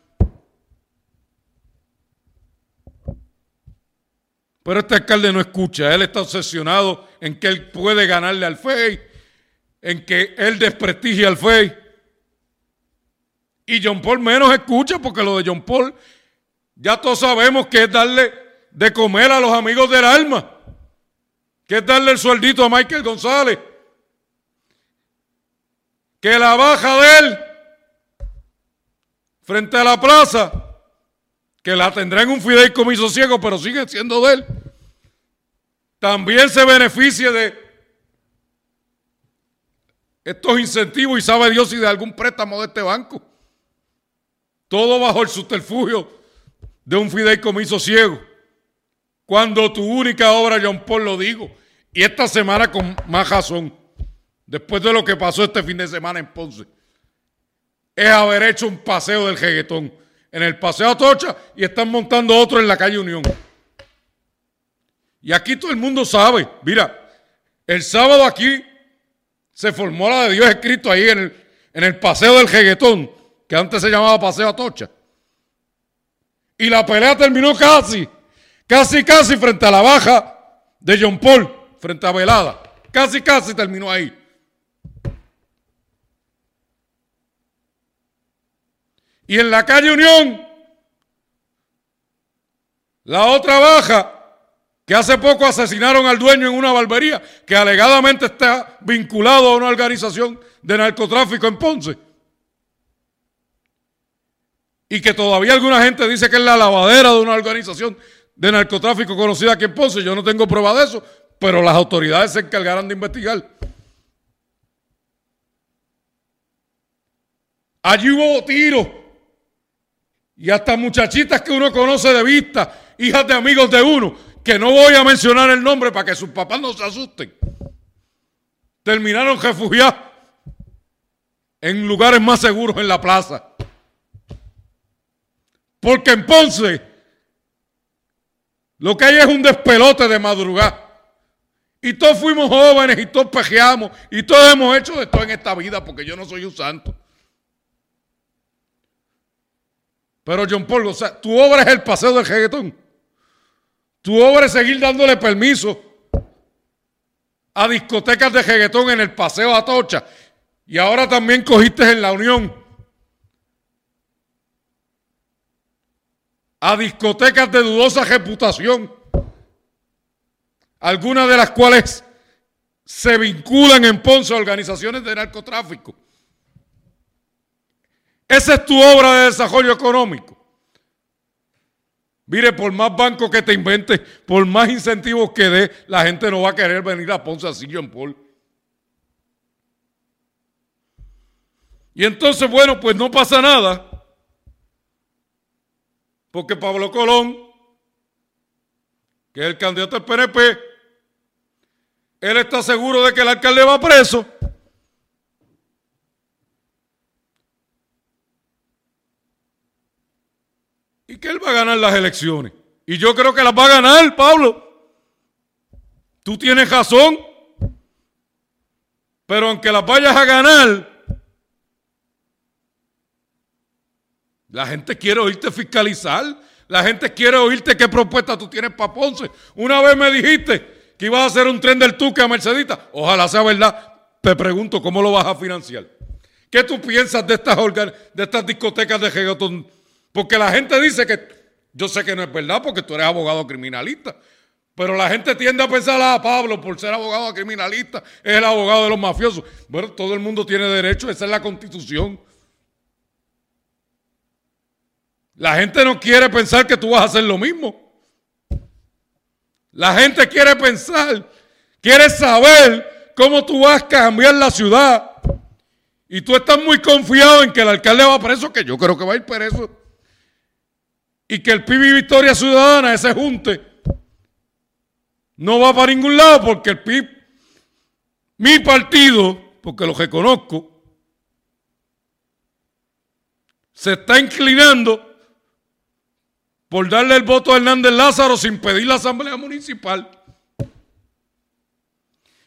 Pero este alcalde no escucha, él está obsesionado en que él puede ganarle al FEI, en que él desprestigia al FEI. Y John Paul menos escucha porque lo de John Paul ya todos sabemos que es darle de comer a los amigos del alma, que es darle el sueldito a Michael González, que la baja de él frente a la plaza, que la tendrá en un fideicomiso ciego, pero sigue siendo de él, también se beneficie de estos incentivos y sabe Dios si de algún préstamo de este banco. Todo bajo el subterfugio de un fideicomiso ciego. Cuando tu única obra, John Paul, lo digo, y esta semana con más razón, después de lo que pasó este fin de semana en Ponce, es haber hecho un paseo del jeguetón en el paseo Tocha y están montando otro en la calle Unión. Y aquí todo el mundo sabe, mira, el sábado aquí se formó la de Dios escrito ahí en el, en el paseo del jeguetón, que antes se llamaba paseo Atocha. Y la pelea terminó casi, casi, casi frente a la baja de John Paul, frente a Velada. Casi, casi terminó ahí. Y en la calle Unión, la otra baja, que hace poco asesinaron al dueño en una barbería, que alegadamente está vinculado a una organización de narcotráfico en Ponce y que todavía alguna gente dice que es la lavadera de una organización de narcotráfico conocida aquí en Ponce. Yo no tengo prueba de eso, pero las autoridades se encargarán de investigar. Allí hubo tiros y hasta muchachitas que uno conoce de vista, hijas de amigos de uno, que no voy a mencionar el nombre para que sus papás no se asusten. Terminaron refugiados en lugares más seguros en la plaza. Porque en Ponce lo que hay es un despelote de madrugada. Y todos fuimos jóvenes y todos pejeamos y todos hemos hecho de todo en esta vida porque yo no soy un santo. Pero John Paul, tu obra es el paseo del reggaetón. Tu obra es seguir dándole permiso a discotecas de reggaetón en el paseo Atocha. Y ahora también cogiste en la Unión a discotecas de dudosa reputación, algunas de las cuales se vinculan en Ponce a organizaciones de narcotráfico. Esa es tu obra de desarrollo económico. Mire, por más bancos que te inventes, por más incentivos que dé, la gente no va a querer venir a Ponce así, John Paul. Y entonces, bueno, pues no pasa nada. Porque Pablo Colón, que es el candidato del PNP, él está seguro de que el alcalde va preso. Y que él va a ganar las elecciones. Y yo creo que las va a ganar, Pablo. Tú tienes razón. Pero aunque las vayas a ganar, La gente quiere oírte fiscalizar. La gente quiere oírte qué propuesta tú tienes para Ponce. Una vez me dijiste que ibas a hacer un tren del Tuque a Mercedita. Ojalá sea verdad. Te pregunto, ¿cómo lo vas a financiar? ¿Qué tú piensas de estas, de estas discotecas de reggaetón? Porque la gente dice que, yo sé que no es verdad porque tú eres abogado criminalista, pero la gente tiende a pensar, ah, Pablo, por ser abogado criminalista, es el abogado de los mafiosos. Bueno, todo el mundo tiene derecho, esa es la constitución. La gente no quiere pensar que tú vas a hacer lo mismo. La gente quiere pensar, quiere saber cómo tú vas a cambiar la ciudad. Y tú estás muy confiado en que el alcalde va preso, que yo creo que va a ir preso. Y que el PIB y Victoria Ciudadana, ese junte, no va para ningún lado porque el PIB, mi partido, porque lo reconozco, se está inclinando por darle el voto a Hernández Lázaro sin pedir la Asamblea Municipal.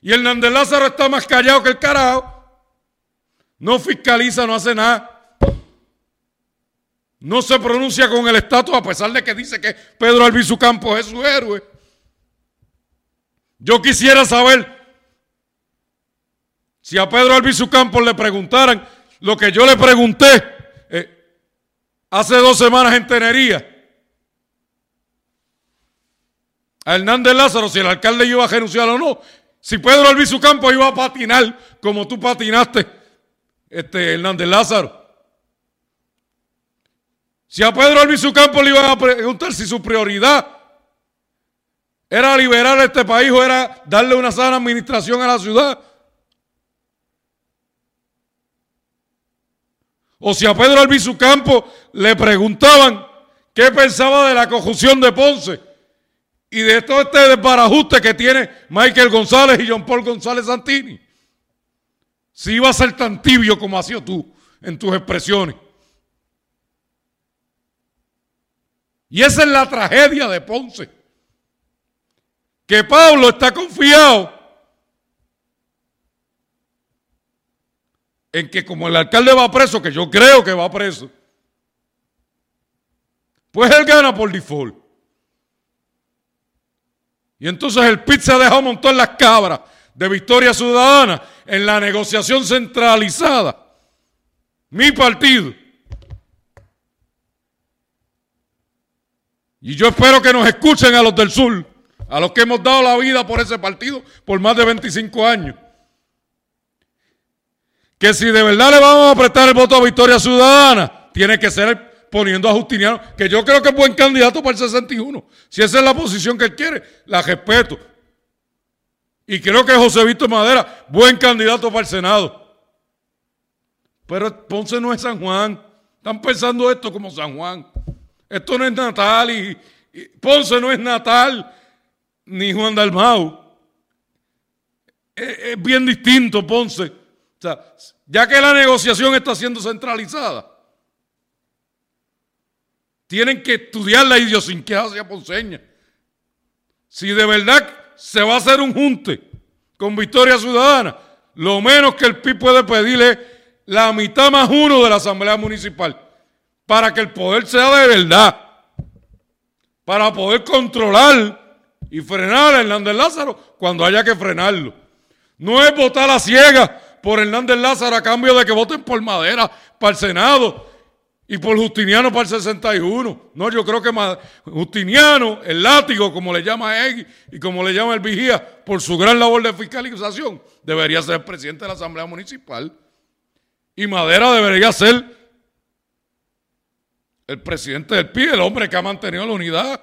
Y Hernández Lázaro está más callado que el carajo. No fiscaliza, no hace nada. No se pronuncia con el estatus a pesar de que dice que Pedro Albizu Campos es su héroe. Yo quisiera saber si a Pedro Albizu Campos le preguntaran lo que yo le pregunté eh, hace dos semanas en Tenería. A Hernández Lázaro, si el alcalde iba a renunciar o no. Si Pedro Albizu Campos iba a patinar como tú patinaste, este Hernández Lázaro. Si a Pedro Albizu Campos le iban a preguntar si su prioridad era liberar este país o era darle una sana administración a la ciudad. O si a Pedro Albizu Campos le preguntaban qué pensaba de la conjunción de Ponce y de todo este desbarajuste que tiene Michael González y John Paul González Santini. Si iba a ser tan tibio como has sido tú en tus expresiones. Y esa es la tragedia de Ponce. Que Pablo está confiado en que como el alcalde va preso, que yo creo que va preso, pues él gana por default. Y entonces el PIT se ha dejado montar las cabras de Victoria Ciudadana en la negociación centralizada. Mi partido. Y yo espero que nos escuchen a los del sur, a los que hemos dado la vida por ese partido por más de 25 años. Que si de verdad le vamos a prestar el voto a Victoria Ciudadana, tiene que ser poniendo a Justiniano, que yo creo que es buen candidato para el 61. Si esa es la posición que él quiere, la respeto. Y creo que José Víctor Madera, buen candidato para el Senado. Pero Ponce no es San Juan. Están pensando esto como San Juan. Esto no es Natal y, Ponce no es Natal ni Juan Dalmau. Es, es bien distinto Ponce. O sea, ya que la negociación está siendo centralizada, tienen que estudiar la idiosincrasia ponceña. Si de verdad se va a hacer un junte con Victoria Ciudadana, lo menos que el PIB puede pedirle la mitad más uno de la Asamblea Municipal para que el poder sea de verdad, para poder controlar y frenar a Hernández Lázaro cuando haya que frenarlo. No es votar a ciegas por Hernández Lázaro a cambio de que voten por Madera para el Senado y por Justiniano para el 61. No, yo creo que Justiniano, el látigo, como le llama Egui y como le llama el vigía, por su gran labor de fiscalización, debería ser presidente de la Asamblea Municipal. Y Madera debería ser el presidente del PIB, el hombre que ha mantenido la unidad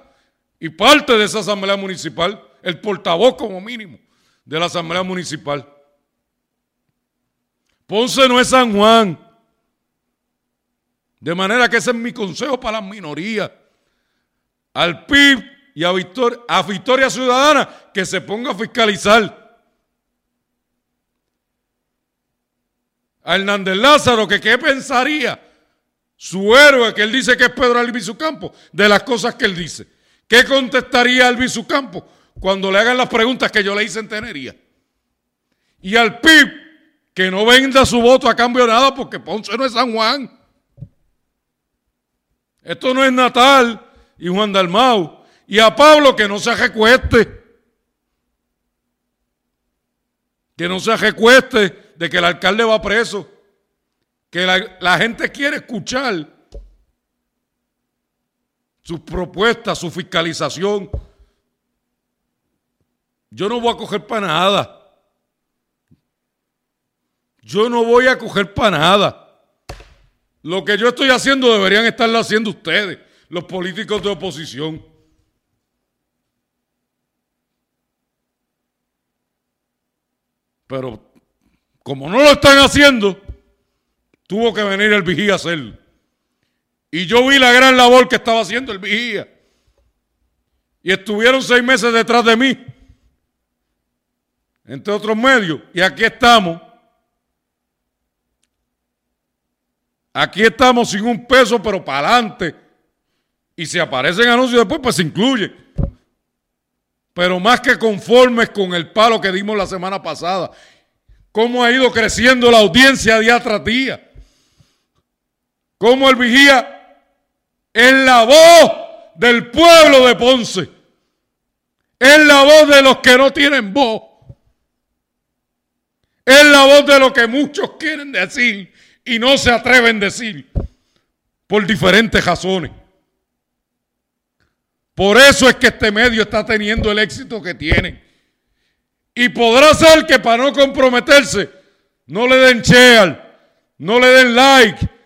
y parte de esa Asamblea Municipal, el portavoz como mínimo de la Asamblea Municipal. Ponce no es San Juan. De manera que ese es mi consejo para las minorías. Al PIB y a a Victoria Ciudadana que se ponga a fiscalizar. A Hernández Lázaro, que qué pensaría su héroe, que él dice que es Pedro Albizu Campo, de las cosas que él dice. ¿Qué contestaría Albizu Campo cuando le hagan las preguntas que yo le hice en Tenería? Y al PIB, que no venda su voto a cambio de nada, porque Ponce no es San Juan. Esto no es Natal y Juan Dalmau. Y a Pablo que no se recueste. Que no se recueste de que el alcalde va preso. Que la, gente quiere escuchar sus propuestas, su fiscalización. Yo no voy a coger para nada. Yo no voy a coger para nada. Lo que yo estoy haciendo deberían estarlo haciendo ustedes, los políticos de oposición. Pero como no lo están haciendo, tuvo que venir el vigía a hacerlo. Y yo vi la gran labor que estaba haciendo el vigía. Y estuvieron seis meses detrás de mí, entre otros medios. Y aquí estamos. Aquí estamos sin un peso, pero para adelante. Y si aparecen anuncios después, pues se incluye. Pero más que conformes con el palo que dimos la semana pasada. Cómo ha ido creciendo la audiencia día tras día. Cómo el vigía es la voz del pueblo de Ponce. Es la voz de los que no tienen voz. Es la voz de lo que muchos quieren decir y no se atreven a decir por diferentes razones. Por eso es que este medio está teniendo el éxito que tiene. Y podrá ser que para no comprometerse no le den share, no le den like,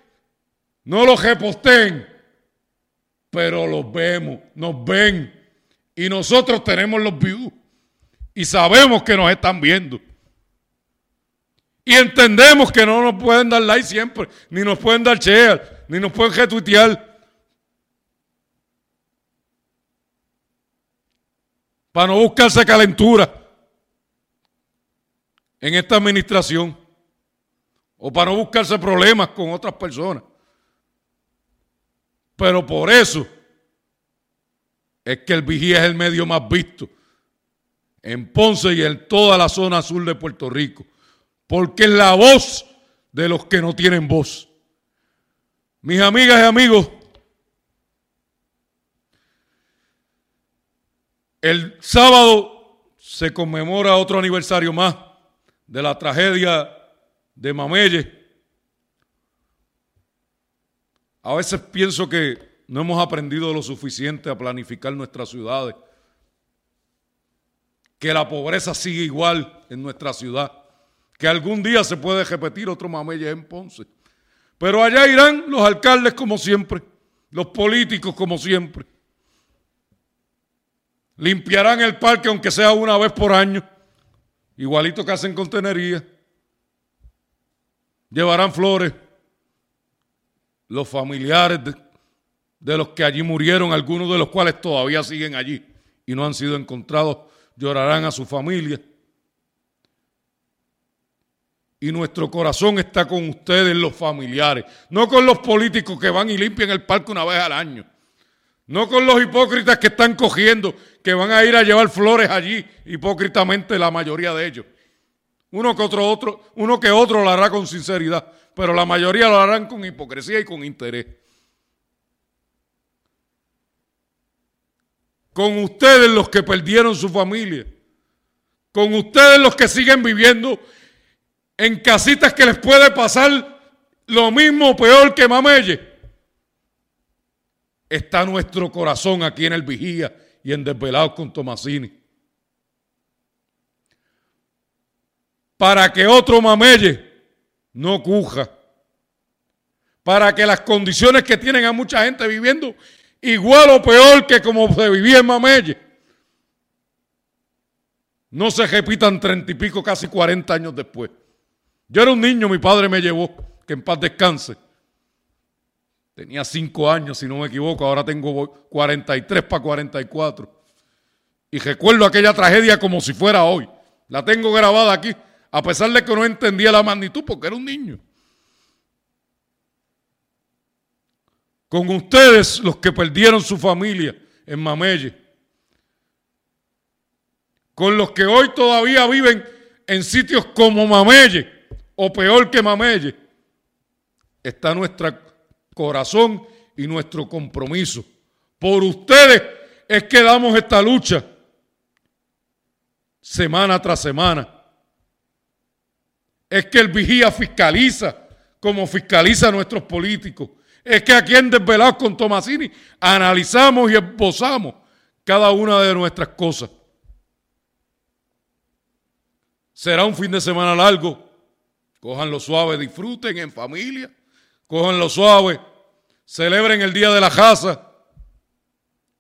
no lo reposten, pero los vemos, nos ven y nosotros tenemos los views y sabemos que nos están viendo. Y entendemos que no nos pueden dar like siempre, ni nos pueden dar share, ni nos pueden retuitear. Para no buscarse calentura en esta administración. O para no buscarse problemas con otras personas. Pero por eso es que el vigía es el medio más visto en Ponce y en toda la zona sur de Puerto Rico porque es la voz de los que no tienen voz. Mis amigas y amigos, el sábado se conmemora otro aniversario más de la tragedia de Mamelle. A veces pienso que no hemos aprendido lo suficiente a planificar nuestras ciudades, que la pobreza sigue igual en nuestra ciudad que algún día se puede repetir otro mamelle en Ponce. Pero allá irán los alcaldes como siempre, los políticos como siempre. Limpiarán el parque aunque sea una vez por año, igualito que hacen con tenería. Llevarán flores. Los familiares de, los que allí murieron, algunos de los cuales todavía siguen allí y no han sido encontrados, llorarán a su familia. Y nuestro corazón está con ustedes, los familiares, no con los políticos que van y limpian el parque una vez al año, no con los hipócritas que están cogiendo, que van a ir a llevar flores allí, hipócritamente la mayoría de ellos. Uno que otro, otro, uno que otro lo hará con sinceridad, pero la mayoría lo harán con hipocresía y con interés. Con ustedes los que perdieron su familia, con ustedes los que siguen viviendo en casitas que les puede pasar lo mismo o peor que Mamelle. Está nuestro corazón aquí en el Vigía y en Desvelados con Tomasini. Para que otro Mamelle no cuja. Para que las condiciones que tienen a mucha gente viviendo igual o peor que como se vivía en Mamelle, no se repitan treinta y pico, casi cuarenta años después. Yo era un niño, mi padre me llevó, que en paz descanse. Tenía cinco años, si no me equivoco, ahora tengo 43 para 44. Y recuerdo aquella tragedia como si fuera hoy. La tengo grabada aquí, a pesar de que no entendía la magnitud porque era un niño. Con ustedes, los que perdieron su familia en Mamelle. Con los que hoy todavía viven en sitios como Mamelle o peor que Mamelle, está nuestro corazón y nuestro compromiso. Por ustedes es que damos esta lucha semana tras semana. Es que el vigía fiscaliza como fiscaliza a nuestros políticos. Es que aquí en Desvelados con Tomasini analizamos y esbozamos cada una de nuestras cosas. Será un fin de semana largo, lo suave, disfruten en familia. lo suave, celebren el Día de la Casa,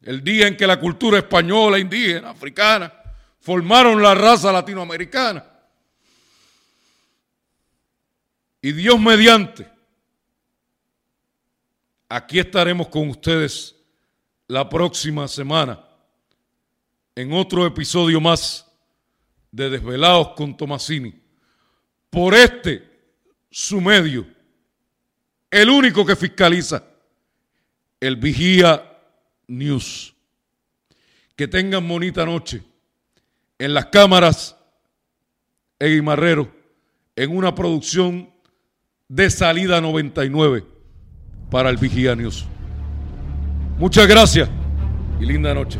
el día en que la cultura española, indígena, africana, formaron la raza latinoamericana. Y Dios mediante, Aquí estaremos con ustedes la próxima semana en otro episodio más de Desvelados con Tomasini. Por este, su medio, el único que fiscaliza, el Vigía News. Que tengan bonita noche en las cámaras en Marrero, en una producción de salida 99 para el Vigía News. Muchas gracias y linda noche.